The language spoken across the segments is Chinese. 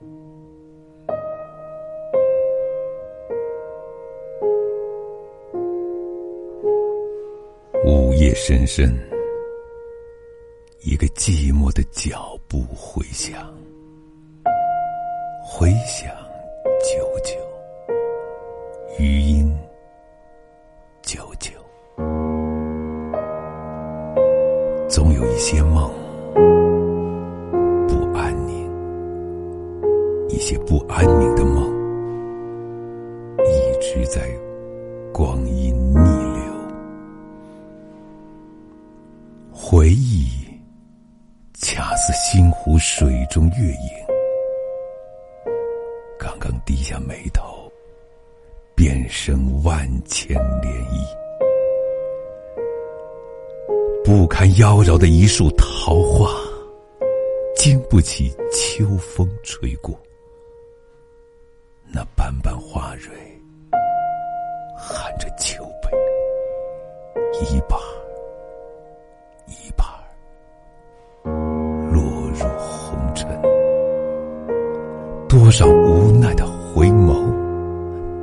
午夜深深，一个寂寞的脚步回响。回响久久，余音久久。总有一些梦。一些不安宁的梦一直在光阴逆流。回忆，恰似星湖水中月影。刚刚低下眉头，便生万千涟漪。不堪妖娆的一束桃花，经不起秋风吹过。那斑斑花蕊，含着秋悲，一把。多少无奈的回眸，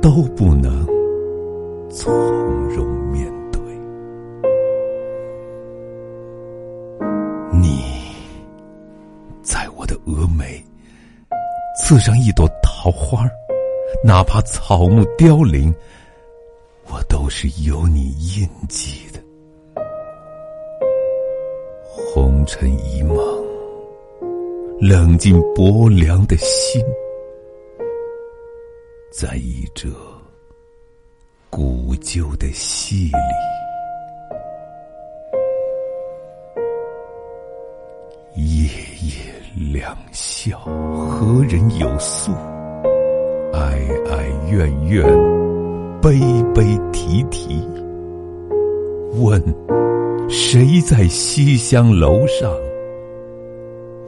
都不能从容面对。你在我的峨眉刺上一朵桃花儿，哪怕草木凋零，我都是有你印记的。红尘一梦，冷静薄凉的心。在一这古旧的戏里，夜夜良宵，何人有诉？哀哀怨怨，悲悲啼啼。问谁在西厢楼上？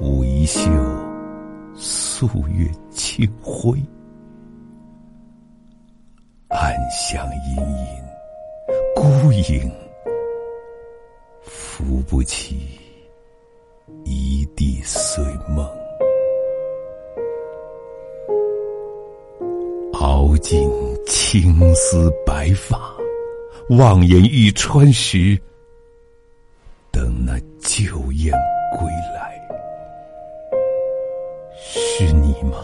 舞一袖素月清辉。暗香隐隐，孤影扶不起一地碎梦。熬尽青丝白发，望眼欲穿时，等那旧燕归来。是你吗？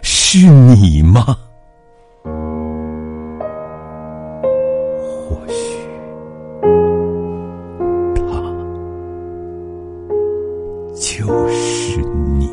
是你吗？或许，他就是你。